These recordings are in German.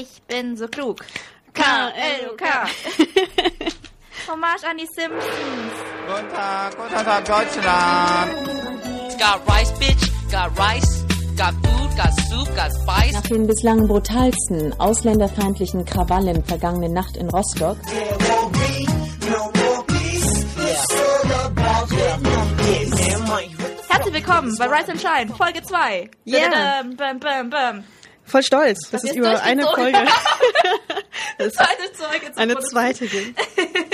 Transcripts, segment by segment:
Ich bin so klug. K-L-U-K. Hommage an die Simpsons. Guten Tag, guten Tag, Deutschland. Got rice, bitch. Got rice. Got food. Got soup. Got spice. Nach den bislang brutalsten ausländerfeindlichen Krawallen vergangene Nacht in Rostock Herzlich willkommen bei Rise and Shine, Folge 2. Yeah. Bam, bam, bam. Voll stolz, Das ist über eine. Folge das Zweite Zeuge zum eine zweite ging.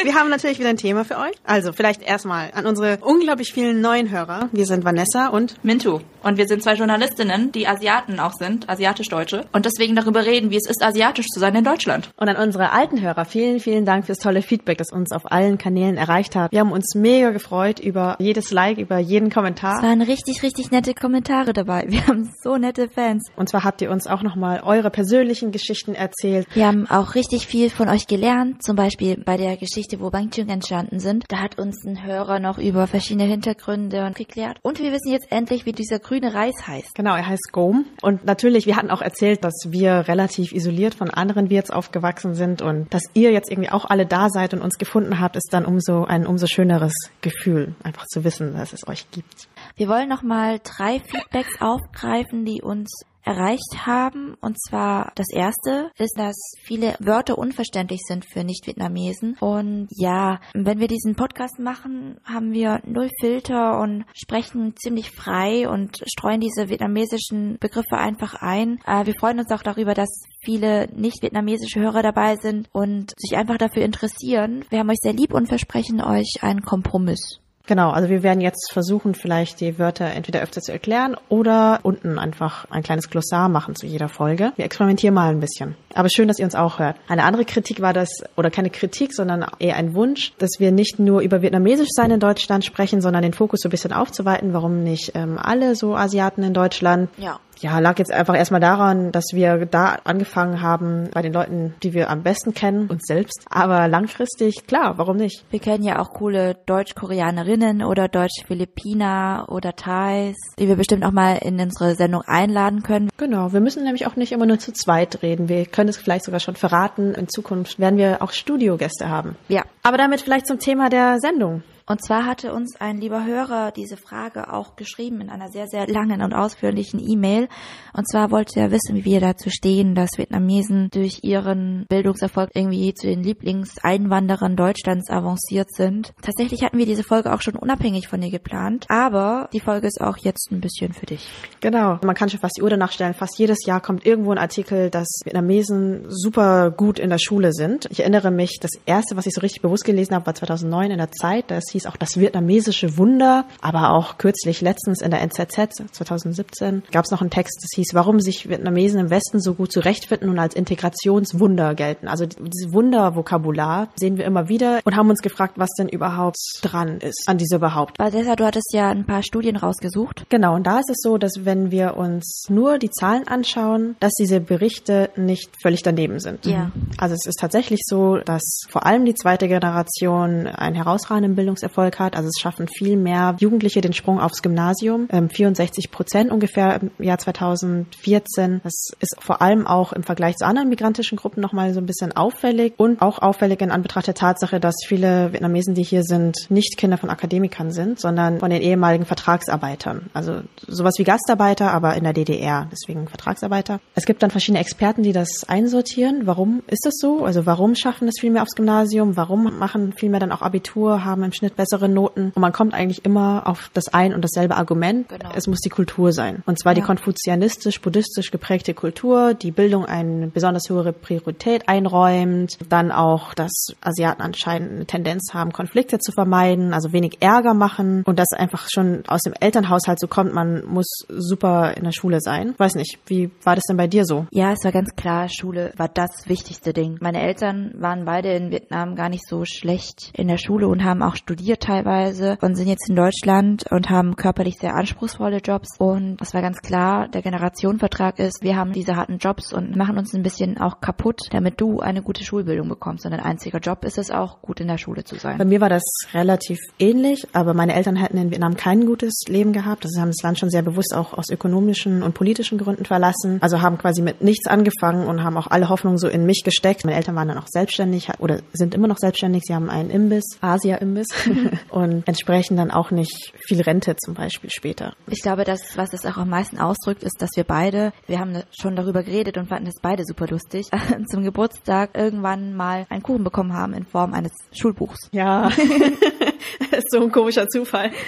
Wir haben natürlich wieder ein Thema für euch. Also vielleicht erstmal an unsere unglaublich vielen neuen Hörer. Wir sind Vanessa und Mintu. Und wir sind zwei Journalistinnen, die Asiaten auch sind, asiatisch-deutsche. Und deswegen darüber reden, wie es ist, asiatisch zu sein in Deutschland. und an unsere alten Hörer. Vielen, vielen Dank fürs tolle Feedback, das uns auf allen Kanälen erreicht hat. Wir haben uns mega gefreut über jedes Like, über jeden Es Kommentar. waren richtig, richtig nette Kommentare dabei. Wir haben so nette Fans. Und zwar habt ihr uns auch nochmal eure persönlichen Geschichten erzählt. Wir haben auch richtig viel von euch gelernt. Zum Beispiel bei der Geschichte, wo Bangchung entstanden sind. Da hat uns ein Hörer noch über verschiedene Hintergründe geklärt. Und wir wissen jetzt endlich, wie dieser grüne Reis heißt. Genau, er heißt Gome. Und natürlich, wir hatten auch erzählt, dass wir relativ isoliert von anderen Wirts aufgewachsen sind und dass ihr jetzt irgendwie auch alle da seid und uns gefunden habt, ist dann umso ein umso schöneres Gefühl, einfach zu wissen, dass es euch gibt. Wir wollen nochmal drei Feedbacks aufgreifen, die uns erreicht haben. Und zwar das erste ist, dass viele Wörter unverständlich sind für Nicht-Vietnamesen. Und ja, wenn wir diesen Podcast machen, haben wir null Filter und sprechen ziemlich frei und streuen diese vietnamesischen Begriffe einfach ein. Äh, wir freuen uns auch darüber, dass viele nicht-vietnamesische Hörer dabei sind und sich einfach dafür interessieren. Wir haben euch sehr lieb und versprechen euch einen Kompromiss. Genau, also wir werden jetzt versuchen, vielleicht die Wörter entweder öfter zu erklären oder unten einfach ein kleines Glossar machen zu jeder Folge. Wir experimentieren mal ein bisschen. Aber schön, dass ihr uns auch hört. Eine andere Kritik war das, oder keine Kritik, sondern eher ein Wunsch, dass wir nicht nur über Vietnamesisch sein in Deutschland sprechen, sondern den Fokus so ein bisschen aufzuweiten. Warum nicht ähm, alle so Asiaten in Deutschland? Ja. Ja, lag jetzt einfach erstmal daran, dass wir da angefangen haben bei den Leuten, die wir am besten kennen, uns selbst. Aber langfristig, klar, warum nicht? Wir kennen ja auch coole Deutsch-Koreanerinnen oder Deutsch-Philippiner oder Thais, die wir bestimmt auch mal in unsere Sendung einladen können. Genau, wir müssen nämlich auch nicht immer nur zu zweit reden. Wir können es vielleicht sogar schon verraten. In Zukunft werden wir auch Studiogäste haben. Ja. Aber damit vielleicht zum Thema der Sendung. Und zwar hatte uns ein lieber Hörer diese Frage auch geschrieben in einer sehr, sehr langen und ausführlichen E-Mail. Und zwar wollte er wissen, wie wir dazu stehen, dass Vietnamesen durch ihren Bildungserfolg irgendwie zu den Lieblingseinwanderern Deutschlands avanciert sind. Tatsächlich hatten wir diese Folge auch schon unabhängig von dir geplant, aber die Folge ist auch jetzt ein bisschen für dich. Genau, man kann schon fast die Uhr danach stellen. Fast jedes Jahr kommt irgendwo ein Artikel, dass Vietnamesen super gut in der Schule sind. Ich erinnere mich, das erste, was ich so richtig bewusst gelesen habe, war 2009 in der Zeit. Das hieß auch das vietnamesische Wunder. Aber auch kürzlich letztens in der NZZ 2017 gab es noch einen Text, das hieß, warum sich Vietnamesen im Westen so gut zurechtfinden und als Integrationswunder gelten. Also dieses Wundervokabular sehen wir immer wieder und haben uns gefragt, was denn überhaupt dran ist an dieser Behauptung. Vanessa, du hattest ja ein paar Studien rausgesucht. Genau, und da ist es so, dass wenn wir uns nur die Zahlen anschauen, dass diese Berichte nicht völlig daneben sind. Ja. Also es ist tatsächlich so, dass vor allem die zweite Generation einen herausragenden Bildungserfolg hat. Also es schaffen viel mehr Jugendliche den Sprung aufs Gymnasium. Ähm, 64 Prozent ungefähr im Jahr 2014. Das ist vor allem auch im Vergleich zu anderen migrantischen Gruppen nochmal so ein bisschen auffällig und auch auffällig in Anbetracht der Tatsache, dass viele Vietnamesen, die hier sind, nicht Kinder von Akademikern sind, sondern von den ehemaligen Vertragsarbeitern. Also sowas wie Gastarbeiter, aber in der DDR, deswegen Vertragsarbeiter. Es gibt dann verschiedene Experten, die das einsortieren. Warum ist das so? Also warum schaffen es viel mehr aufs Gymnasium? Warum machen viel mehr dann auch Abitur, haben im Schnitt bessere Noten? Und man kommt eigentlich immer auf das ein und dasselbe Argument. Genau. Es muss die Kultur sein. Und zwar die Ja. konfuzianistisch-buddhistisch geprägte Kultur, die Bildung eine besonders hohe Priorität einräumt, dann auch, dass Asiaten anscheinend eine Tendenz haben, Konflikte zu vermeiden, also wenig Ärger machen und das einfach schon aus dem Elternhaushalt so kommt, man muss super in der Schule sein. Weiß nicht, wie war das denn bei dir so? Ja, es war ganz klar, Schule war das wichtigste Ding. Meine Eltern waren beide in Vietnam gar nicht so schlecht in der Schule und haben auch studiert. Studiert teilweise und sind jetzt in Deutschland und haben körperlich sehr anspruchsvolle Jobs. Und es war ganz klar, der Generationenvertrag ist, wir haben diese harten Jobs und machen uns ein bisschen auch kaputt, damit du eine gute Schulbildung bekommst. Und dein einziger Job ist es auch, gut in der Schule zu sein. Bei mir war das relativ ähnlich, aber meine Eltern hätten in Vietnam kein gutes Leben gehabt. Also sie haben das Land schon sehr bewusst auch aus ökonomischen und politischen Gründen verlassen. Also haben quasi mit nichts angefangen und haben auch alle Hoffnungen so in mich gesteckt. Meine Eltern waren dann auch selbstständig oder sind immer noch selbstständig. Sie haben einen Imbiss, Asia-Imbiss und entsprechend dann auch nicht viel Rente zum Beispiel später. Ich glaube, das, was es auch am meisten ausdrückt, ist, dass wir beide, wir haben schon darüber geredet und fanden es beide super lustig, zum Geburtstag irgendwann mal einen Kuchen bekommen haben in Form eines Schulbuchs. Ja, das so ein komischer Zufall.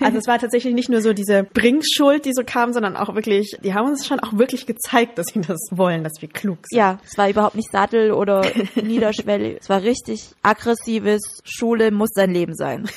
Also es war tatsächlich nicht nur so diese Bringschuld, die so kam, sondern auch wirklich, die haben uns schon auch wirklich gezeigt, dass sie das wollen, dass wir klug sind. Ja, es war überhaupt nicht Sattel oder niederschwellig. Es war richtig aggressives, Schule muss sein Leben sein.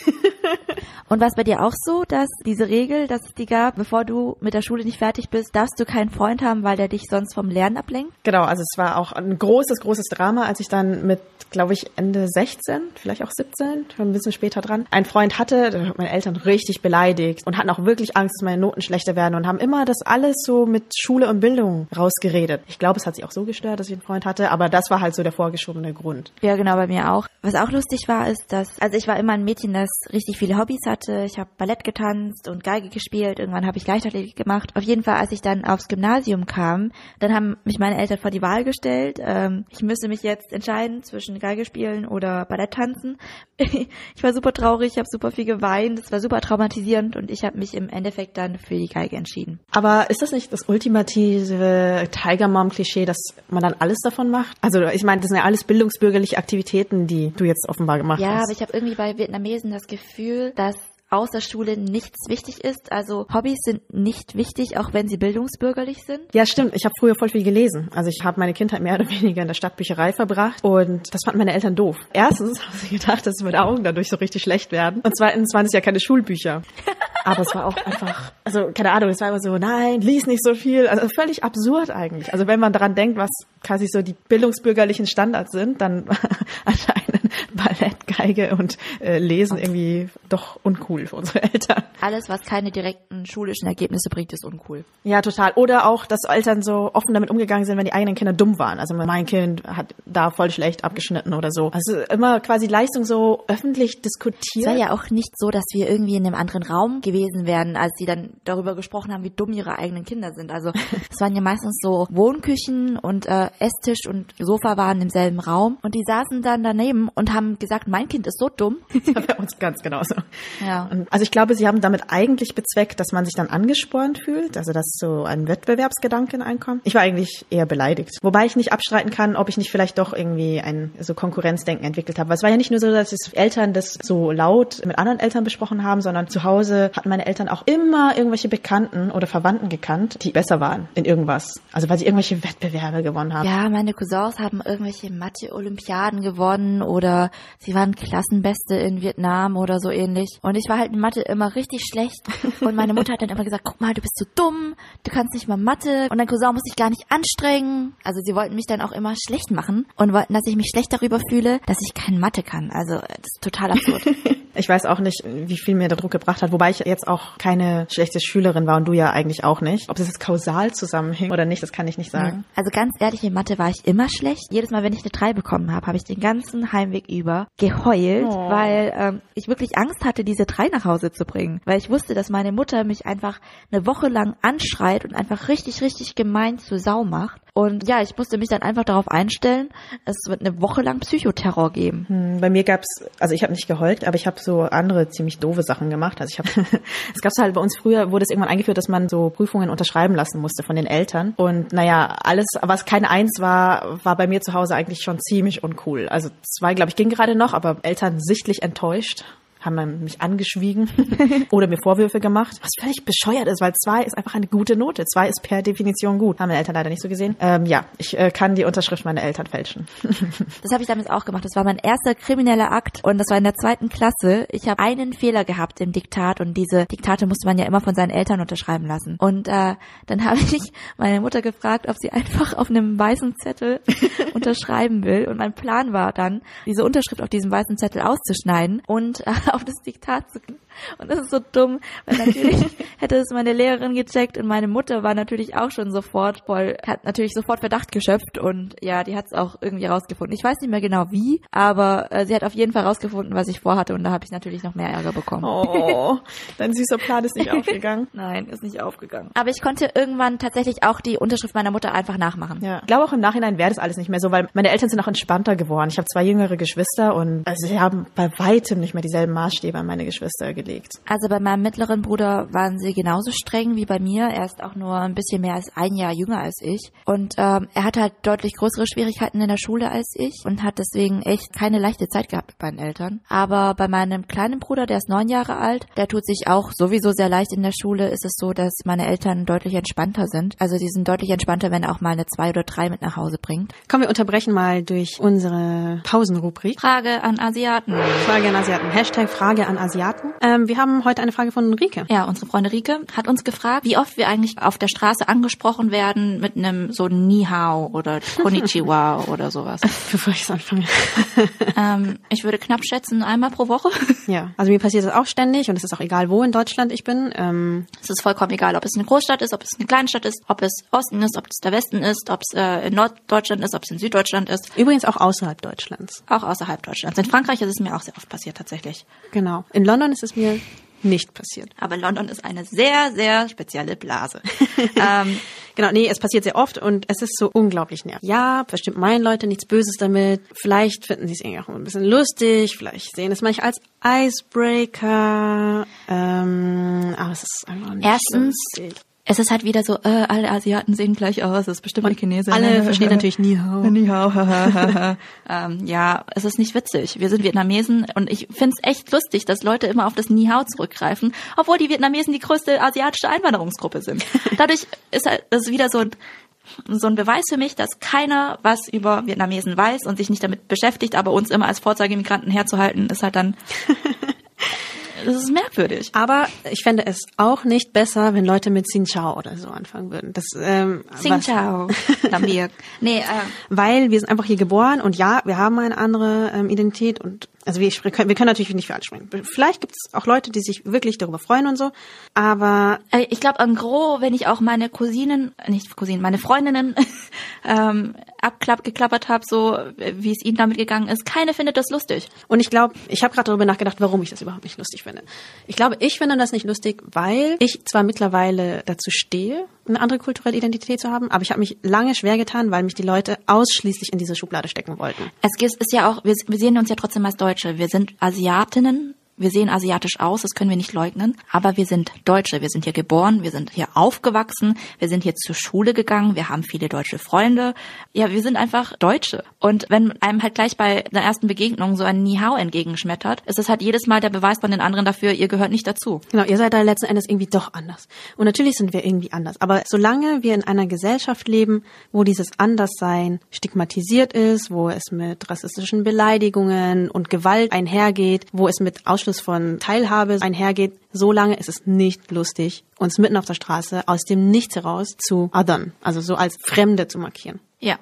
Und war es bei dir auch so, dass diese Regel, dass es die gab, bevor du mit der Schule nicht fertig bist, darfst du keinen Freund haben, weil der dich sonst vom Lernen ablenkt? Genau, also es war auch ein großes, großes Drama, als ich dann mit, glaube ich, Ende 16, vielleicht auch 17, ein bisschen später dran, einen Freund hatte, da hat meine Eltern richtig beleidigt und hatten auch wirklich Angst, dass meine Noten schlechter werden und haben immer das alles so mit Schule und Bildung rausgeredet. Ich glaube, es hat sich auch so gestört, dass ich einen Freund hatte, aber das war halt so der vorgeschobene Grund. Ja, genau, bei mir auch. Was auch lustig war, ist, dass, also ich war immer ein Mädchen, das richtig viele Hobbys hatte. Ich habe Ballett getanzt und Geige gespielt. Irgendwann habe ich Leichtathletik gemacht. Auf jeden Fall, als ich dann aufs Gymnasium kam, dann haben mich meine Eltern vor die Wahl gestellt. Ähm, ich müsste mich jetzt entscheiden zwischen Geige spielen oder Ballett tanzen. ich war super traurig, ich habe super viel geweint. Es war super traumatisierend und ich habe mich im Endeffekt dann für die Geige entschieden. Aber ist das nicht das ultimative Tiger Mom Klischee, dass man dann alles davon macht? Also ich meine, das sind ja alles bildungsbürgerliche Aktivitäten, die du jetzt offenbar gemacht Ja, hast. aber ich habe irgendwie bei Vietnamesen das Gefühl, dass außer Schule nichts wichtig ist. Also Hobbys sind nicht wichtig, auch wenn sie bildungsbürgerlich sind. Ja, stimmt. Ich habe früher voll viel gelesen. Also ich habe meine Kindheit mehr oder weniger in der Stadtbücherei verbracht und das fanden meine Eltern doof. Erstens haben sie gedacht, dass meine Augen dadurch so richtig schlecht werden. Und zweitens waren es ja keine Schulbücher. Aber es war auch einfach, also keine Ahnung, es war immer so, nein, lies nicht so viel. Also völlig absurd eigentlich. Also wenn man daran denkt, was quasi so die bildungsbürgerlichen Standards sind, dann anscheinend Ballett, Geige und äh, Lesen irgendwie doch uncool für unsere Eltern. Alles, was keine direkten schulischen Ergebnisse bringt, ist uncool. Ja, total. Oder auch, dass Eltern so offen damit umgegangen sind, wenn die eigenen Kinder dumm waren. Also mein Kind hat da voll schlecht abgeschnitten oder so. Also immer quasi Leistung so öffentlich Es diskutiert. war ja auch nicht so, dass wir irgendwie in einem anderen Raum gewesen wären, als sie dann darüber gesprochen haben, wie dumm ihre eigenen Kinder sind. Also es waren ja meistens so Wohnküchen und äh, Esstisch und Sofa waren im selben Raum und die saßen dann daneben und haben gesagt, mein Kind ist so dumm. bei uns ganz genauso. Ja. Also ich glaube, sie haben damit eigentlich bezweckt, dass man sich dann angespornt fühlt, also dass so ein Wettbewerbsgedanken einkommt. Ich war eigentlich eher beleidigt. Wobei ich nicht abstreiten kann, ob ich nicht vielleicht doch irgendwie ein so Konkurrenzdenken entwickelt habe. Weil es war ja nicht nur so, dass Eltern das so laut mit anderen Eltern besprochen haben, sondern zu Hause hatten meine Eltern auch immer irgendwelche Bekannten oder Verwandten gekannt, die besser waren in irgendwas. Also weil sie irgendwelche Wettbewerbe gewonnen haben. Ja, meine Cousins haben irgendwelche Mathe-Olympiaden gewonnen oder sie waren Klassenbeste in Vietnam oder so ähnlich. Und ich war halt in Mathe immer richtig schlecht. Und meine Mutter hat dann immer gesagt, guck mal, du bist so dumm, du kannst nicht mal Mathe und dein Cousin muss sich gar nicht anstrengen. Also sie wollten mich dann auch immer schlecht machen und wollten, dass ich mich schlecht darüber fühle, dass ich kein Mathe kann. Also das ist total absurd. Ich weiß auch nicht, wie viel mir der Druck gebracht hat, wobei ich jetzt auch keine schlechte Schülerin war und du ja eigentlich auch nicht. Ob das jetzt kausal zusammenhing oder nicht, das kann ich nicht sagen. Also ganz ehrlich, in Mathe war ich immer schlecht. Jedes Mal, wenn ich eine 3 bekommen habe, habe ich den ganzen Heimweg über geheult, Oh. weil ähm, ich wirklich Angst hatte, diese 3 nach Hause zu bringen. Weil ich wusste, dass meine Mutter mich einfach eine Woche lang anschreit und einfach richtig, richtig gemein zur Sau macht. Und ja, ich musste mich dann einfach darauf einstellen, es wird eine Woche lang Psychoterror geben. Hm, Bei mir gab's, also ich habe nicht geheult, aber ich habe so andere ziemlich doofe Sachen gemacht. Also ich habe, es gab's halt bei uns früher, wurde es irgendwann eingeführt, dass man so Prüfungen unterschreiben lassen musste von den Eltern. Und naja, alles, was keine Eins war, war bei mir zu Hause eigentlich schon ziemlich uncool. Also zwei, glaube ich, ging gerade noch, aber Eltern sichtlich enttäuscht haben mich angeschwiegen oder mir Vorwürfe gemacht, was völlig bescheuert ist, weil zwei ist einfach eine gute Note. Zwei ist per Definition gut. Haben meine Eltern leider nicht so gesehen. Ähm, ja, ich äh, kann die Unterschrift meiner Eltern fälschen. Das habe ich damals auch gemacht. Das war mein erster krimineller Akt und das war in der zweiten Klasse. Ich habe einen Fehler gehabt im Diktat und diese Diktate musste man ja immer von seinen Eltern unterschreiben lassen. Und äh, dann habe ich meine Mutter gefragt, ob sie einfach auf einem weißen Zettel unterschreiben will. Und mein Plan war dann, diese Unterschrift auf diesem weißen Zettel auszuschneiden und äh, auf das Diktat zu und das ist so dumm, weil natürlich hätte es meine Lehrerin gecheckt und meine Mutter war natürlich auch schon sofort voll, hat natürlich sofort Verdacht geschöpft und ja, die hat es auch irgendwie rausgefunden. Ich weiß nicht mehr genau wie, aber äh, sie hat auf jeden Fall rausgefunden, was ich vorhatte und da habe ich natürlich noch mehr Ärger bekommen. Oh, dein süßer Plan ist nicht aufgegangen. Nein, ist nicht aufgegangen. Aber ich konnte irgendwann tatsächlich auch die Unterschrift meiner Mutter einfach nachmachen. Ja. Ich glaube auch im Nachhinein wäre das alles nicht mehr so, weil meine Eltern sind auch entspannter geworden. Ich habe zwei jüngere Geschwister und also sie haben bei weitem nicht mehr dieselben Maßstäbe an meine Geschwister gelegt. Also bei meinem mittleren Bruder waren sie genauso streng wie bei mir. Er ist auch nur ein bisschen mehr als ein Jahr jünger als ich. Und ähm, er hat halt deutlich größere Schwierigkeiten in der Schule als ich und hat deswegen echt keine leichte Zeit gehabt mit meinen Eltern. Aber bei meinem kleinen Bruder, der ist neun Jahre alt, der tut sich auch sowieso sehr leicht in der Schule, ist es so, dass meine Eltern deutlich entspannter sind. Also die sind deutlich entspannter, wenn er auch mal eine zwei oder drei mit nach Hause bringt. Komm, wir unterbrechen mal durch unsere Pausenrubrik. Frage an Asiaten. Frage an Asiaten. Hashtag Frage an Asiaten. Ähm, wir haben heute eine Frage von Rike. Ja, unsere Freundin Rike hat uns gefragt, wie oft wir eigentlich auf der Straße angesprochen werden mit einem so Ni Hao oder Konnichiwa oder sowas. Bevor ich es anfange. Ähm, ich würde knapp schätzen, einmal pro Woche. ja, also mir passiert das auch ständig und es ist auch egal, wo in Deutschland ich bin. Ähm, Es ist vollkommen egal, ob es eine Großstadt ist, ob es eine Kleinstadt ist, ob es Osten ist, ob es der Westen ist, ob es äh, in Norddeutschland ist, ob es in Süddeutschland ist, übrigens auch außerhalb Deutschlands. auch außerhalb Deutschlands. In Frankreich ist es mir auch sehr oft passiert tatsächlich. Genau. In London ist es mir nicht passiert. Aber London ist eine sehr, sehr spezielle Blase. ähm, Genau, nee, es passiert sehr oft und es ist so unglaublich nervig. Ja, bestimmt meinen Leute nichts Böses damit. Vielleicht finden sie es irgendwie auch ein bisschen lustig. Vielleicht sehen es manchmal als Icebreaker. Ähm, aber es ist einfach nicht Erstens, lustig. Es ist halt wieder so, äh, alle Asiaten sehen gleich aus, das ist bestimmt eine Chinesin. Alle verstehen natürlich Ni Hao. Ni hao, ähm, ja, es ist nicht witzig. Wir sind Vietnamesen und ich find's echt lustig, dass Leute immer auf das Ni Hao zurückgreifen, obwohl die Vietnamesen die größte asiatische Einwanderungsgruppe sind. Dadurch ist halt, das ist wieder so ein so ein Beweis für mich, dass keiner was über Vietnamesen weiß und sich nicht damit beschäftigt, aber uns immer als Vorzeigemigranten herzuhalten, ist halt dann, das ist merkwürdig. Aber ich fände es auch nicht besser, wenn Leute mit Xin Chao oder so anfangen würden. Das, ähm. Nambiak. Nee, äh, Weil wir sind einfach hier geboren und ja, wir haben eine andere ähm, Identität und also wir, wir können wir können natürlich nicht für alle sprechen. Vielleicht gibt es auch Leute, die sich wirklich darüber freuen und so, aber Äh, Ich glaube, en gros, wenn ich auch meine Cousinen, nicht Cousinen, meine Freundinnen ähm, abklapp, geklappert habe, so wie es ihnen damit gegangen ist, keine findet das lustig. Und ich glaube, ich habe gerade darüber nachgedacht, warum ich das überhaupt nicht lustig finde. Ich glaube, ich finde das nicht lustig, weil ich zwar mittlerweile dazu stehe, eine andere kulturelle Identität zu haben, aber ich habe mich lange schwer getan, weil mich die Leute ausschließlich in diese Schublade stecken wollten. Es ist ja auch, wir, wir sehen uns ja trotzdem als Deutsche. Wir sind Asiatinnen. Wir sehen asiatisch aus, das können wir nicht leugnen. Aber wir sind Deutsche. Wir sind hier geboren, wir sind hier aufgewachsen, wir sind hier zur Schule gegangen, wir haben viele deutsche Freunde. Ja, wir sind einfach Deutsche. Und wenn einem halt gleich bei der ersten Begegnung so ein Ni Hao entgegenschmettert, ist das halt jedes Mal der Beweis von den anderen dafür, ihr gehört nicht dazu. Genau, ihr seid da letzten Endes irgendwie doch anders. Und natürlich sind wir irgendwie anders. Aber solange wir in einer Gesellschaft leben, wo dieses Anderssein stigmatisiert ist, wo es mit rassistischen Beleidigungen und Gewalt einhergeht, wo es mit Ausschluss von Teilhabe einhergeht, solange ist es nicht lustig, uns mitten auf der Straße aus dem Nichts heraus zu othern, also so als Fremde zu markieren. Ja.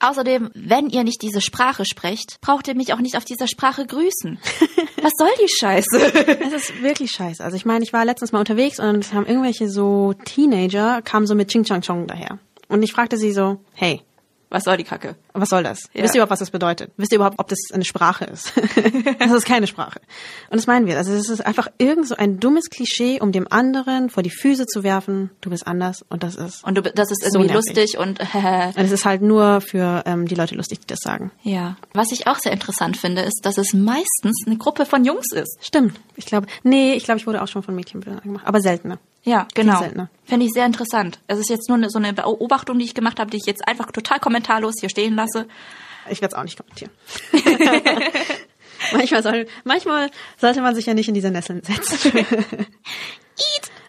Außerdem, wenn ihr nicht diese Sprache sprecht, braucht ihr mich auch nicht auf dieser Sprache grüßen. Was soll die Scheiße? Es ist wirklich scheiße. Also ich meine, ich war letztens mal unterwegs und es haben irgendwelche so Teenager, kamen so mit Ching Chang Chong daher. Und ich fragte sie so, hey, Was soll die Kacke? was soll das? Ja. Wisst ihr überhaupt, was das bedeutet? Wisst ihr überhaupt, ob das eine Sprache ist? das ist keine Sprache. Und das meinen wir. Also es ist einfach irgend so ein dummes Klischee, um dem anderen vor die Füße zu werfen, du bist anders und das ist. Und du, das ist So irgendwie lustig und Und es ist halt nur für ähm, die Leute lustig, die das sagen. ja. Was ich auch sehr interessant finde, ist, dass es meistens eine Gruppe von Jungs ist. Stimmt. Ich glaube, nee, ich glaube, ich wurde auch schon von Mädchenbildern gemacht, aber seltener. Ja, genau. Finde ich sehr interessant. Es ist jetzt nur so eine Beobachtung, die ich gemacht habe, die ich jetzt einfach total kommentarlos hier stehen lasse. Ich werde es auch nicht kommentieren. manchmal, soll, manchmal sollte man sich ja nicht in diese Nesseln setzen.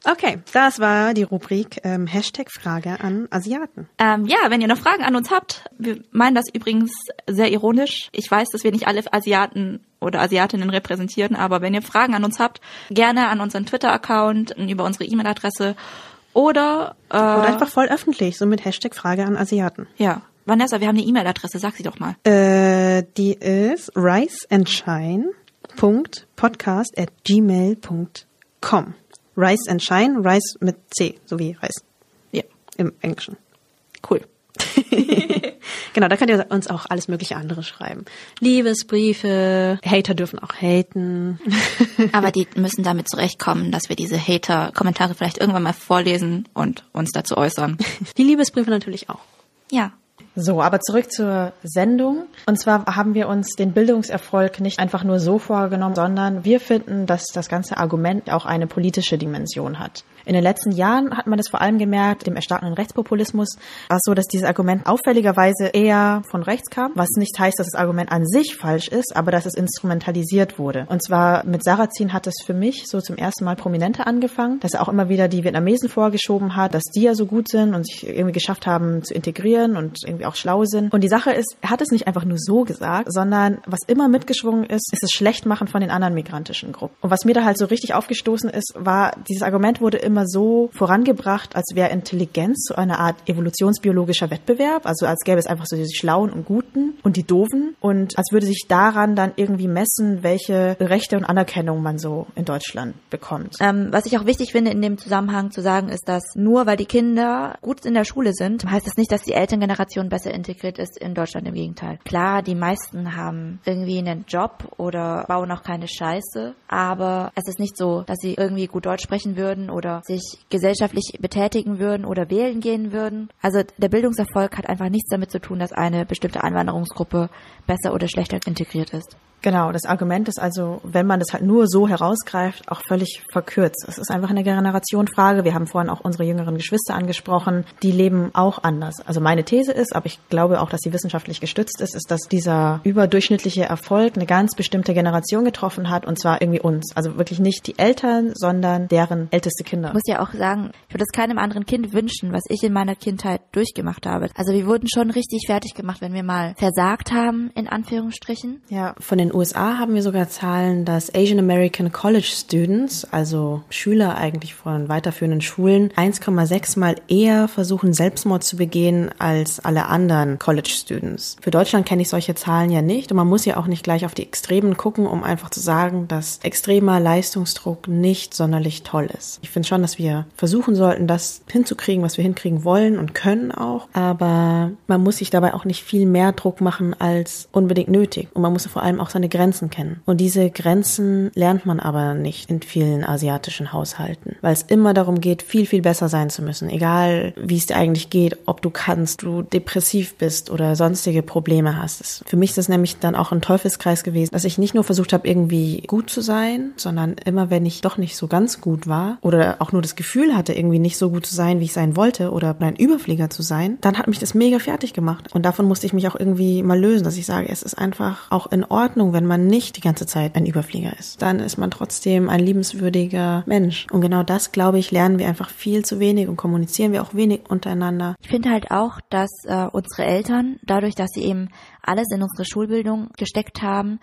okay, das war die Rubrik ähm, Hashtag Frage an Asiaten. Ähm, ja, wenn ihr noch Fragen an uns habt, wir meinen das übrigens sehr ironisch. Ich weiß, dass wir nicht alle Asiaten oder Asiatinnen repräsentieren, aber wenn ihr Fragen an uns habt, gerne an unseren Twitter-Account, über unsere E-Mail-Adresse oder, äh, Oder einfach voll öffentlich, so mit Hashtag Frage an Asiaten. ja. Vanessa, wir haben eine E-Mail-Adresse, sag sie doch mal. Äh, die ist riceandshine.podcast at gmail.com. Rice and Shine, Rice mit C, so wie Reis Ja, im Englischen. cool. Genau, da könnt ihr uns auch alles mögliche andere schreiben. Liebesbriefe, Hater dürfen auch haten. Aber die müssen damit zurechtkommen, dass wir diese Hater-Kommentare vielleicht irgendwann mal vorlesen und uns dazu äußern. Die Liebesbriefe natürlich auch. Ja. So, aber zurück zur Sendung. Und zwar haben wir uns den Bildungserfolg nicht einfach nur so vorgenommen, sondern wir finden, dass das ganze Argument auch eine politische Dimension hat. In den letzten Jahren hat man das vor allem gemerkt, dem erstarkenden Rechtspopulismus war es so, dass dieses Argument auffälligerweise eher von rechts kam, was nicht heißt, dass das Argument an sich falsch ist, aber dass es instrumentalisiert wurde. Und zwar mit Sarrazin hat es für mich so zum ersten Mal prominenter angefangen, dass er auch immer wieder die Vietnamesen vorgeschoben hat, dass die ja so gut sind und sich irgendwie geschafft haben zu integrieren und irgendwie auch schlau sind. Und die Sache ist, er hat es nicht einfach nur so gesagt, sondern was immer mitgeschwungen ist, ist das Schlechtmachen von den anderen migrantischen Gruppen. Und was mir da halt so richtig aufgestoßen ist, war, dieses Argument wurde immer so vorangebracht, als wäre Intelligenz so eine Art evolutionsbiologischer Wettbewerb, also als gäbe es einfach so die Schlauen und Guten und die Doofen und als würde sich daran dann irgendwie messen, welche Rechte und Anerkennung man so in Deutschland bekommt. Ähm, was ich auch wichtig finde in dem Zusammenhang zu sagen, ist, dass nur weil die Kinder gut in der Schule sind, heißt das nicht, dass die Elterngeneration besser integriert ist in Deutschland. Im Gegenteil. Klar, die meisten haben irgendwie einen Job oder bauen auch keine Scheiße, aber es ist nicht so, dass sie irgendwie gut Deutsch sprechen würden oder sich gesellschaftlich betätigen würden oder wählen gehen würden. Also der Bildungserfolg hat einfach nichts damit zu tun, dass eine bestimmte Einwanderungsgruppe besser oder schlechter integriert ist. Genau, das Argument ist also, wenn man das halt nur so herausgreift, auch völlig verkürzt. Es ist einfach eine Generationenfrage. Wir haben vorhin auch unsere jüngeren Geschwister angesprochen. Die leben auch anders. Also meine These ist, aber ich glaube auch, dass sie wissenschaftlich gestützt ist, ist, dass dieser überdurchschnittliche Erfolg eine ganz bestimmte Generation getroffen hat und zwar irgendwie uns. Also wirklich nicht die Eltern, sondern deren älteste Kinder. Ich muss ja auch sagen, ich würde es keinem anderen Kind wünschen, was ich in meiner Kindheit durchgemacht habe. Also wir wurden schon richtig fertig gemacht, wenn wir mal versagt haben, in Anführungsstrichen. Ja, von den USA haben wir sogar Zahlen, dass Asian American College Students, also Schüler eigentlich von weiterführenden Schulen, 1,6 mal eher versuchen, Selbstmord zu begehen als alle anderen College Students. Für Deutschland kenne ich solche Zahlen ja nicht und man muss ja auch nicht gleich auf die Extremen gucken, um einfach zu sagen, dass extremer Leistungsdruck nicht sonderlich toll ist. Ich finde schon, dass wir versuchen sollten, das hinzukriegen, was wir hinkriegen wollen und können auch, aber man muss sich dabei auch nicht viel mehr Druck machen als unbedingt nötig und man muss vor allem auch seine Grenzen kennen. Und diese Grenzen lernt man aber nicht in vielen asiatischen Haushalten, weil es immer darum geht, viel, viel besser sein zu müssen. Egal, wie es dir eigentlich geht, ob du kannst, du depressiv bist oder sonstige Probleme hast. Für mich ist das nämlich dann auch ein Teufelskreis gewesen, dass ich nicht nur versucht habe, irgendwie gut zu sein, sondern immer, wenn ich doch nicht so ganz gut war oder auch nur das Gefühl hatte, irgendwie nicht so gut zu sein, wie ich sein wollte oder ein Überflieger zu sein, dann hat mich das mega fertig gemacht. Und davon musste ich mich auch irgendwie mal lösen, dass ich sage, es ist einfach auch in Ordnung, wenn man nicht die ganze Zeit ein Überflieger ist. Dann ist man trotzdem ein liebenswürdiger Mensch. Und genau das, glaube ich, lernen wir einfach viel zu wenig und kommunizieren wir auch wenig untereinander. Ich finde halt auch, dass äh, unsere Eltern, dadurch, dass sie eben alles in unsere Schulbildung gesteckt haben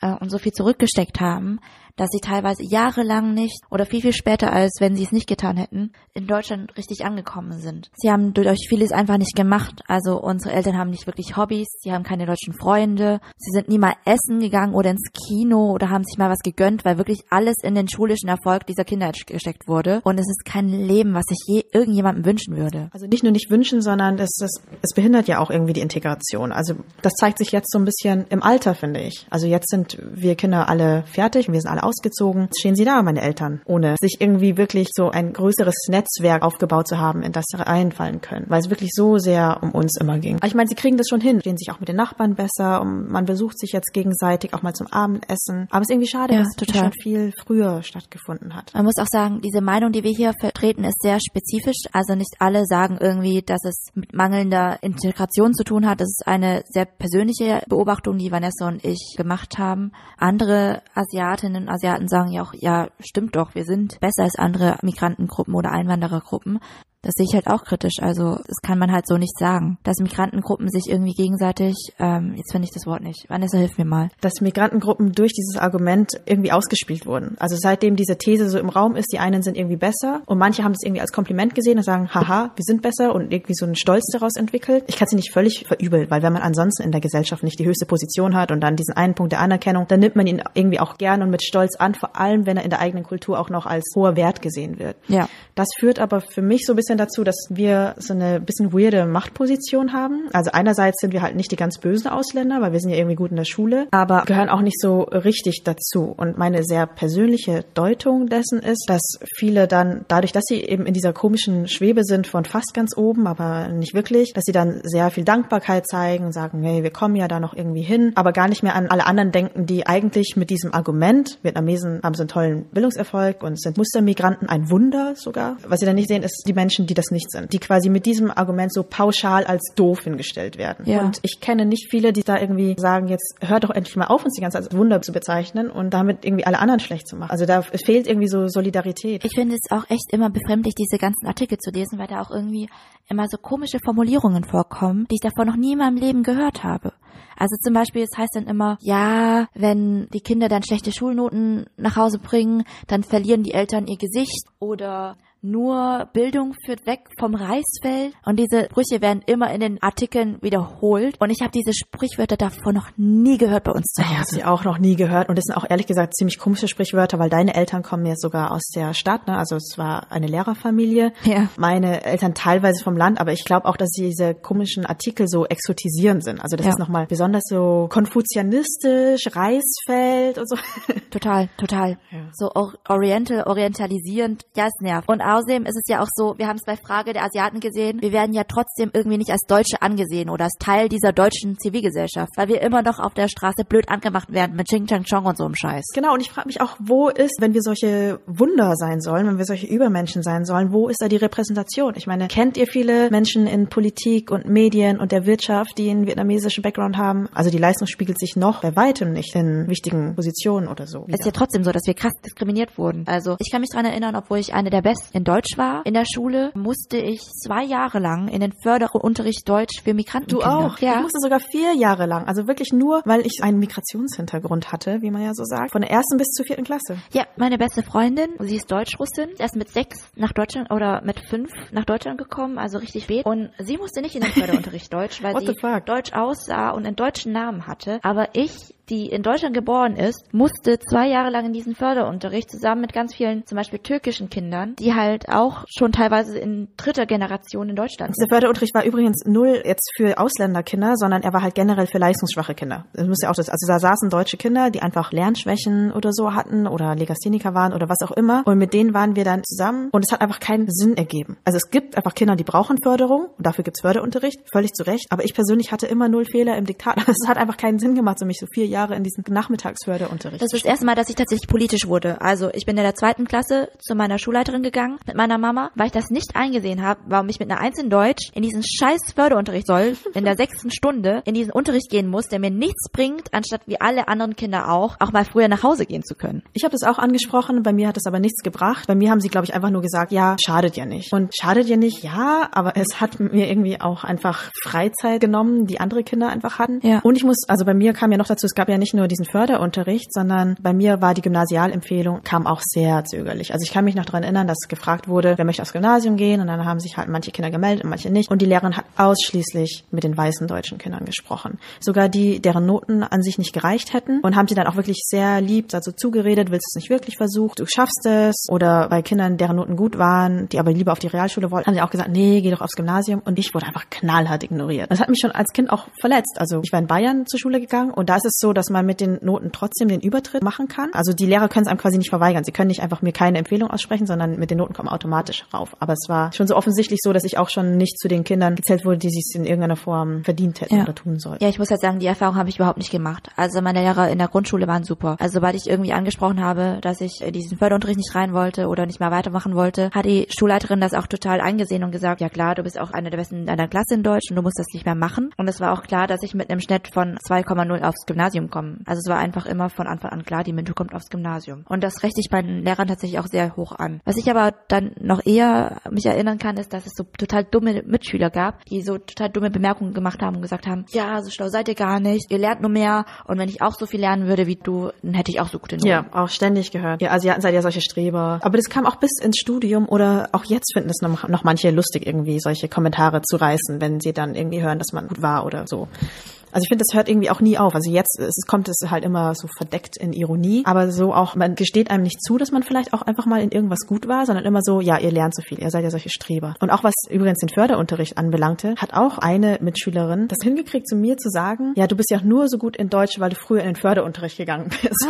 äh, und so viel zurückgesteckt haben, dass sie teilweise jahrelang nicht oder viel, viel später, als wenn sie es nicht getan hätten, in Deutschland richtig angekommen sind. Sie haben durch vieles einfach nicht gemacht. Also unsere Eltern haben nicht wirklich Hobbys, sie haben keine deutschen Freunde, sie sind nie mal essen gegangen oder ins Kino oder haben sich mal was gegönnt, weil wirklich alles in den schulischen Erfolg dieser Kinder gesteckt wurde. Und es ist kein Leben, was sich je irgendjemandem wünschen würde. Also nicht nur nicht wünschen, sondern es, es, es behindert ja auch irgendwie die Integration. Also das zeigt sich jetzt so ein bisschen im Alter, finde ich. Also jetzt sind wir Kinder alle fertig und wir sind alle ausgezogen. Stehen sie da, meine Eltern, ohne sich irgendwie wirklich so ein größeres Netzwerk aufgebaut zu haben, in das sie einfallen können, weil es wirklich so sehr um uns immer ging. Aber ich meine, sie kriegen das schon hin, stehen sich auch mit den Nachbarn besser und man besucht sich jetzt gegenseitig auch mal zum Abendessen. Aber es ist irgendwie schade, Ja, dass total. schon viel früher stattgefunden hat. Man muss auch sagen, diese Meinung, die wir hier vertreten, ist sehr spezifisch. Also nicht alle sagen irgendwie, dass es mit mangelnder Integration zu tun hat. Das ist eine sehr persönliche Beobachtung, die Vanessa und ich gemacht haben. Andere Asiatinnen und Asiaten sagen ja auch, ja, stimmt doch, wir sind besser als andere Migrantengruppen oder Einwanderergruppen. Das sehe ich halt auch kritisch. Also das kann man halt so nicht sagen. Dass Migrantengruppen sich irgendwie gegenseitig, ähm, jetzt finde ich das Wort nicht. Vanessa, hilf mir mal. dass Migrantengruppen durch dieses Argument irgendwie ausgespielt wurden. Also seitdem diese These so im Raum ist, die einen sind irgendwie besser und manche haben es irgendwie als Kompliment gesehen und sagen, haha, wir sind besser und irgendwie so einen Stolz daraus entwickelt. Ich kann sie nicht völlig verübeln, weil wenn man ansonsten in der Gesellschaft nicht die höchste Position hat und dann diesen einen Punkt der Anerkennung, dann nimmt man ihn irgendwie auch gern und mit Stolz an, vor allem wenn er in der eigenen Kultur auch noch als hoher Wert gesehen wird. Ja. Das führt aber für mich so ein bisschen dazu, dass wir so eine bisschen weirde Machtposition haben. Also einerseits sind wir halt nicht die ganz bösen Ausländer, weil wir sind ja irgendwie gut in der Schule, aber gehören auch nicht so richtig dazu. Und meine sehr persönliche Deutung dessen ist, dass viele dann dadurch, dass sie eben in dieser komischen Schwebe sind von fast ganz oben, aber nicht wirklich, dass sie dann sehr viel Dankbarkeit zeigen sagen, hey, wir kommen ja da noch irgendwie hin, aber gar nicht mehr an alle anderen denken, die eigentlich mit diesem Argument, Vietnamesen haben so einen tollen Bildungserfolg und sind Mustermigranten, ein Wunder sogar. Was sie dann nicht sehen, ist die Menschen, die das nicht sind, die quasi mit diesem Argument so pauschal als doof hingestellt werden. Ja. Und ich kenne nicht viele, die da irgendwie sagen, jetzt hört doch endlich mal auf, uns die ganze Zeit als Wunder zu bezeichnen und damit irgendwie alle anderen schlecht zu machen. Also da fehlt irgendwie so Solidarität. Ich finde es auch echt immer befremdlich, diese ganzen Artikel zu lesen, weil da auch irgendwie immer so komische Formulierungen vorkommen, die ich davor noch nie in meinem Leben gehört habe. Also zum Beispiel, es heißt dann immer, ja, wenn die Kinder dann schlechte Schulnoten nach Hause bringen, dann verlieren die Eltern ihr Gesicht oder nur Bildung führt weg vom Reisfeld. Und diese Sprüche werden immer in den Artikeln wiederholt. Und ich habe diese Sprichwörter davor noch nie gehört bei uns zu Ich habe Hause. sie auch noch nie gehört und das sind auch ehrlich gesagt ziemlich komische Sprichwörter, weil deine Eltern kommen ja sogar aus der Stadt, ne? also es war eine Lehrerfamilie. Ja. Meine Eltern teilweise vom Land, aber ich glaube auch, dass diese komischen Artikel so exotisierend sind. Also das Ja. ist nochmal besonders so konfuzianistisch, Reisfeld und so. Total, total. So or oriental, orientalisierend, ja, es nervt. Und außerdem ist es ja auch so, wir haben es bei Frage der Asiaten gesehen, wir werden ja trotzdem irgendwie nicht als Deutsche angesehen oder als Teil dieser deutschen Zivilgesellschaft, weil wir immer noch auf der Straße blöd angemacht werden mit Ching Chang Chong und so einem Scheiß. Genau, und ich frage mich auch, wo ist, wenn wir solche Wunder sein sollen, wenn wir solche Übermenschen sein sollen, wo ist da die Repräsentation? Ich meine, kennt ihr viele Menschen in Politik und Medien und der Wirtschaft, die einen vietnamesischen Background haben? Also die Leistung spiegelt sich noch bei weitem nicht in wichtigen Positionen oder so. Es ist ja trotzdem so, dass wir krass diskriminiert wurden. Also ich kann mich dran erinnern, obwohl ich eine der Besten in Deutsch war, in der Schule musste ich zwei Jahre lang in den Förderunterricht Deutsch für Migranten. Du auch. Ich Ja. musste sogar vier Jahre lang. Also wirklich nur, weil ich einen Migrationshintergrund hatte, wie man ja so sagt. Von der ersten bis zur vierten Klasse. Ja, meine beste Freundin, sie ist Deutschrussin, erst mit sechs nach Deutschland oder mit fünf nach Deutschland gekommen, also richtig spät. Und sie musste nicht in den Förderunterricht Deutsch, weil sie deutsch aussah und einen deutschen Namen hatte. Aber ich, die in Deutschland geboren ist, musste zwei Jahre lang in diesen Förderunterricht zusammen mit ganz vielen, zum Beispiel türkischen Kindern, die halt auch schon teilweise in dritter Generation in Deutschland sind. Förderunterricht war übrigens null jetzt für Ausländerkinder, sondern er war halt generell für leistungsschwache Kinder. Das muss ja auch das, also da saßen deutsche Kinder, die einfach Lernschwächen oder so hatten oder Legastheniker waren oder was auch immer. Und mit denen waren wir dann zusammen und es hat einfach keinen Sinn ergeben. Also es gibt einfach Kinder, die brauchen Förderung und dafür gibt's Förderunterricht, völlig zu Recht. Aber ich persönlich hatte immer null Fehler im Diktat. Es hat einfach keinen Sinn gemacht, so mich so vier Jahre in diesen Nachmittagsförderunterricht. Das ist das erste Mal, dass ich tatsächlich politisch wurde. Also ich bin in der zweiten Klasse zu meiner Schulleiterin gegangen mit meiner Mama, weil ich das nicht eingesehen habe, warum ich mit einer Eins in Deutsch in diesen scheiß Förderunterricht soll, in der sechsten Stunde in diesen Unterricht gehen muss, der mir nichts bringt, anstatt wie alle anderen Kinder auch, auch mal früher nach Hause gehen zu können. Ich habe das auch angesprochen, bei mir hat das aber nichts gebracht. Bei mir haben sie, glaube ich, einfach nur gesagt, ja, schadet ja nicht. Und schadet ja nicht, ja, aber es hat mir irgendwie auch einfach Freizeit genommen, die andere Kinder einfach hatten. Ja. Und ich muss, also bei mir kam ja noch dazu, es gab ja nicht nur diesen Förderunterricht, sondern bei mir war die Gymnasialempfehlung, kam auch sehr zögerlich. Also ich kann mich noch daran erinnern, dass gefragt wurde, wer möchte aufs Gymnasium gehen und dann haben sich halt manche Kinder gemeldet und manche nicht. Und die Lehrerin hat ausschließlich mit den weißen deutschen Kindern gesprochen. Sogar die, deren Noten an sich nicht gereicht hätten und haben sie dann auch wirklich sehr lieb dazu zugeredet, willst du es nicht wirklich versucht, du schaffst es. Oder bei Kindern, deren Noten gut waren, die aber lieber auf die Realschule wollten, haben sie auch gesagt, nee, geh doch aufs Gymnasium. Und ich wurde einfach knallhart ignoriert. Das hat mich schon als Kind auch verletzt. Also ich war in Bayern zur Schule gegangen und da ist es so, dass man mit den Noten trotzdem den Übertritt machen kann. Also die Lehrer können es einem quasi nicht verweigern. Sie können nicht einfach mir keine Empfehlung aussprechen, sondern mit den Noten kommen automatisch rauf. Aber es war schon so offensichtlich so, dass ich auch schon nicht zu den Kindern gezählt wurde, die sich in irgendeiner Form verdient hätten Ja. oder tun sollten. Ja, ich muss halt sagen, die Erfahrung habe ich überhaupt nicht gemacht. Also meine Lehrer in der Grundschule waren super. Also sobald ich irgendwie angesprochen habe, dass ich in diesen Förderunterricht nicht rein wollte oder nicht mehr weitermachen wollte, hat die Schulleiterin das auch total eingesehen und gesagt, ja klar, du bist auch eine der besten in deiner Klasse in Deutsch und du musst das nicht mehr machen. Und es war auch klar, dass ich mit einem Schnitt von 2,0 aufs Gymnasium komme. Also es war einfach immer von Anfang an klar, die Minto kommt aufs Gymnasium. Und das rechne ich meinen Lehrern tatsächlich auch sehr hoch an. Was ich aber dann noch eher mich erinnern kann, ist, dass es so total dumme Mitschüler gab, die so total dumme Bemerkungen gemacht haben und gesagt haben, ja, so schlau seid ihr gar nicht, ihr lernt nur mehr und wenn ich auch so viel lernen würde wie du, dann hätte ich auch so gute Noten. Ja, auch ständig gehört. Ja, Asiaten seid ja solche Streber. Aber das kam auch bis ins Studium oder auch jetzt finden es noch, noch manche lustig irgendwie, solche Kommentare zu reißen, wenn sie dann irgendwie hören, dass man gut war oder so. Also ich finde, das hört irgendwie auch nie auf. Also jetzt es kommt es halt immer so verdeckt in Ironie, aber so auch, man gesteht einem nicht zu, dass man vielleicht auch einfach mal in irgendwas gut war, sondern immer so, ja, ihr lernt so viel, ihr seid ja solche Streber. Und auch was übrigens den Förderunterricht anbelangte, hat auch eine Mitschülerin das hingekriegt, zu mir zu sagen, ja, du bist ja nur so gut in Deutsch, weil du früher in den Förderunterricht gegangen bist.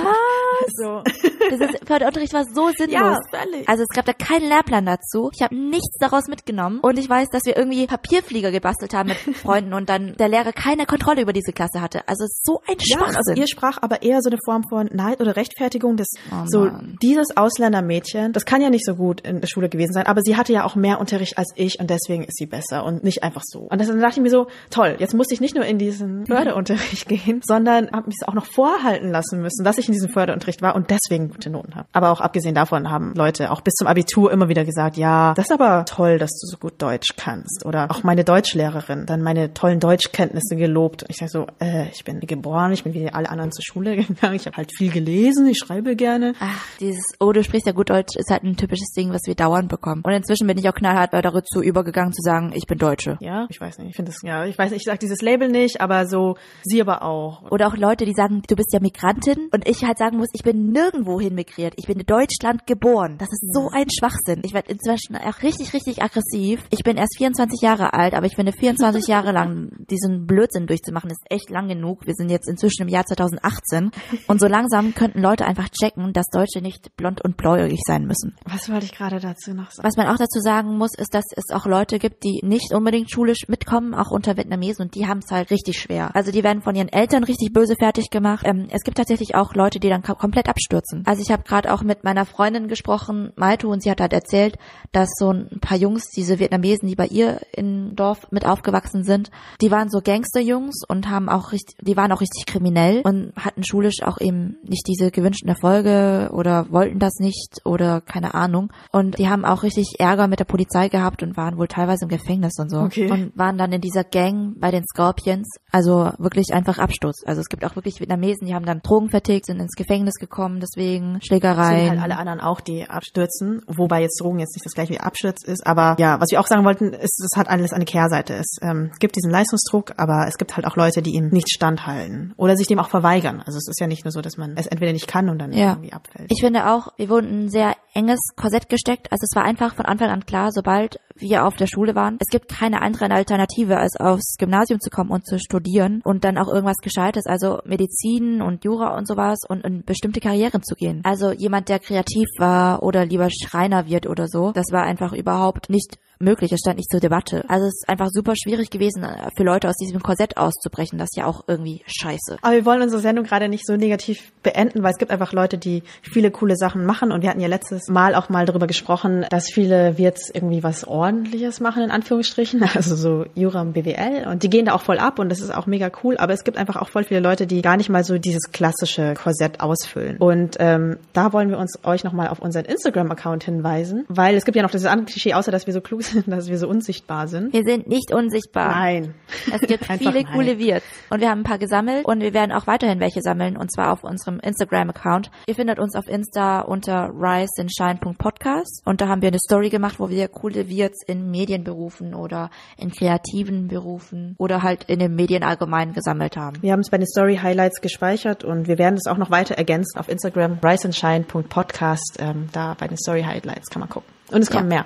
So. Das ist, Förderunterricht war so sinnlos. Ja, völlig. Also es gab da keinen Lehrplan dazu. Ich habe nichts daraus mitgenommen. Und ich weiß, dass wir irgendwie Papierflieger gebastelt haben mit Freunden und dann der Lehrer keine Kontrolle über diese Klasse hatte. Also so ein Ja, Schwachsinn. also ihr sprach aber eher so eine Form von Neid oder Rechtfertigung, dass Oh so dieses Ausländermädchen, das kann ja nicht so gut in der Schule gewesen sein, aber sie hatte ja auch mehr Unterricht als ich und deswegen ist sie besser und nicht einfach so. Und das, dann dachte ich mir so, toll, jetzt musste ich nicht nur in diesen Förderunterricht gehen, sondern habe mich auch noch vorhalten lassen müssen, dass ich in diesem Förderunterricht war und deswegen gute Noten habe. Aber auch abgesehen davon haben Leute auch bis zum Abitur immer wieder gesagt, ja, das ist aber toll, dass du so gut Deutsch kannst. Oder auch meine Deutschlehrerin, dann meine tollen Deutschkenntnisse gelobt. Und ich sage so, äh, ich bin geboren, ich bin wie alle anderen zur Schule gegangen, ich habe halt viel gelesen, ich schreibe gerne. Ach, dieses, oh, du sprichst ja gut Deutsch, ist halt ein typisches Ding, was wir dauernd bekommen. Und inzwischen bin ich auch knallhart dazu übergegangen zu sagen, ich bin Deutsche. Ja, ich weiß nicht, ich finde das, ja, ich weiß nicht, ich sage dieses Label nicht, aber so, sie aber auch. Oder auch Leute, die sagen, du bist ja Migrantin und ich halt sagen muss, ich bin nirgendwo hin migriert. Ich bin in Deutschland geboren. Das ist so ein Schwachsinn. Ich werde inzwischen auch richtig, richtig aggressiv. Ich bin erst 24 Jahre alt, aber ich finde 24 Jahre lang diesen Blödsinn durchzumachen ist echt lang genug. Wir sind jetzt inzwischen im Jahr 2018 und so langsam könnten Leute einfach checken, dass Deutsche nicht blond und bläuäugig sein müssen. Was wollte ich gerade dazu noch sagen? Was man auch dazu sagen muss, ist, dass es auch Leute gibt, die nicht unbedingt schulisch mitkommen, auch unter Vietnamesen und die haben es halt richtig schwer. Also die werden von ihren Eltern richtig böse fertig gemacht. Ähm, es gibt tatsächlich auch Leute, die dann kom- komplett abstürzen. Also ich habe gerade auch mit meiner Freundin gesprochen, Maito, und sie hat halt erzählt, dass so ein paar Jungs, diese Vietnamesen, die bei ihr im Dorf mit aufgewachsen sind, die waren so Gangsterjungs und haben auch richtig, die waren auch richtig kriminell und hatten schulisch auch eben nicht diese gewünschten Erfolge oder wollten das nicht oder keine Ahnung. Und die haben auch richtig Ärger mit der Polizei gehabt und waren wohl teilweise im Gefängnis und so. Okay. Und waren dann in dieser Gang bei den Scorpions. Also wirklich einfach Absturz. Also es gibt auch wirklich Vietnamesen, die haben dann Drogen vertickt, sind ins Gefängnis gekommen, deswegen sind Schlägereien. halt alle anderen auch, die abstürzen, wobei jetzt Drogen jetzt nicht das gleiche wie Absturz ist, aber ja, was wir auch sagen wollten, ist, es hat alles eine Kehrseite. Es ähm, gibt diesen Leistungsdruck, aber es gibt halt auch Leute, die ihm nicht standhalten oder sich dem auch verweigern. Also es ist ja nicht nur so, dass man es entweder nicht kann und dann Ja. irgendwie abfällt. Ich finde auch, wir wurden in ein sehr enges Korsett gesteckt. Also es war einfach von Anfang an klar, sobald wir auf der Schule waren, es gibt keine andere Alternative, als aufs Gymnasium zu kommen und zu studieren und dann auch irgendwas Gescheites, also Medizin und Jura und sowas und in bestimmte Karrieren zu gehen. Also jemand, der kreativ war oder lieber Schreiner wird oder so, das war einfach überhaupt nicht möglich. Es stand nicht zur Debatte. Also es ist einfach super schwierig gewesen, äh, für Leute aus diesem Korsett auszubrechen. Das ist ja auch irgendwie scheiße. Aber wir wollen unsere Sendung gerade nicht so negativ beenden, weil es gibt einfach Leute, die viele coole Sachen machen. Und wir hatten ja letztes Mal auch mal darüber gesprochen, dass viele Wirts irgendwie was Ordentliches machen, in Anführungsstrichen. Also so Jura und BWL. Und die gehen da auch voll ab und das ist auch mega cool. Aber es gibt einfach auch voll viele Leute, die gar nicht mal so dieses klassische Korsett ausfüllen. Und ähm, da wollen wir uns euch nochmal auf unseren Instagram-Account hinweisen, weil es gibt ja noch dieses andere Klischee, außer dass wir so klug sind, dass wir so unsichtbar sind. Wir sind nicht unsichtbar. Nein. Es gibt viele nein. coole Wirts. Und wir haben ein paar gesammelt und wir werden auch weiterhin welche sammeln und zwar auf unserem Instagram-Account. Ihr findet uns auf Insta unter riseandshine.podcast und da haben wir eine Story gemacht, wo wir coole Wirts in Medienberufen oder in kreativen Berufen oder halt in den Medien allgemein gesammelt haben. Wir haben es bei den Story Highlights gespeichert und wir werden es auch noch weiter ergänzen auf Instagram, riseandshine.podcast. Ähm, da bei den Story Highlights kann man gucken. Und es kommen Ja. mehr.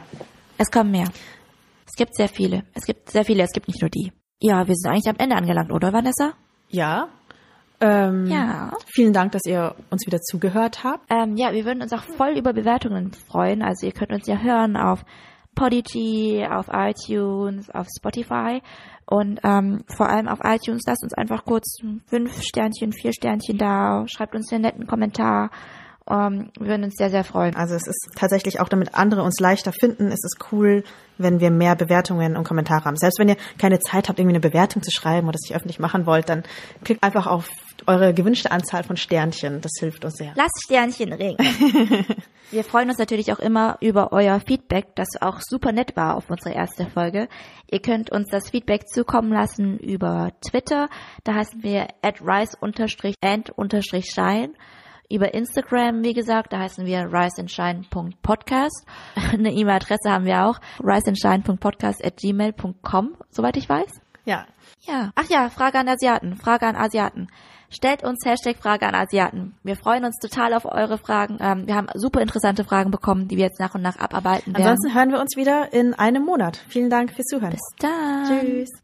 Es kommen mehr. Es gibt sehr viele. Es gibt sehr viele, es gibt nicht nur die. Ja, wir sind eigentlich am Ende angelangt, oder Vanessa? Ja. Ähm, Ja. Vielen Dank, dass ihr uns wieder zugehört habt. Ähm, ja, wir würden uns auch voll über Bewertungen freuen. Also ihr könnt uns ja hören auf Podigy, auf iTunes, auf Spotify und ähm, vor allem auf iTunes. Lasst uns einfach kurz fünf Sternchen, vier Sternchen da. Schreibt uns einen netten Kommentar. Ähm, wir würden uns sehr, sehr freuen. Also es ist tatsächlich auch, damit andere uns leichter finden, ist es cool, wenn wir mehr Bewertungen und Kommentare haben. Selbst wenn ihr keine Zeit habt, irgendwie eine Bewertung zu schreiben oder es nicht öffentlich machen wollt, dann klickt einfach auf eure gewünschte Anzahl von Sternchen. Das hilft uns sehr. Lasst Sternchen regnen. Wir freuen uns natürlich auch immer über euer Feedback, das auch super nett war auf unsere erste Folge. Ihr könnt uns das Feedback zukommen lassen über Twitter. Da heißen wir at rise-and-shine. Über Instagram, wie gesagt, da heißen wir riseandshine.podcast. Eine E-Mail-Adresse haben wir auch, riseandshine.podcast at gmail.com, soweit ich weiß. Ja, Ja. Ach ja, Frage an Asiaten. Frage an Asiaten. Stellt uns Hashtag Frage an Asiaten. Wir freuen uns total auf eure Fragen. Ähm, wir haben super interessante Fragen bekommen, die wir jetzt nach und nach abarbeiten werden. ansonsten hören wir uns wieder in einem Monat. Vielen Dank fürs Zuhören. Bis dann. Tschüss.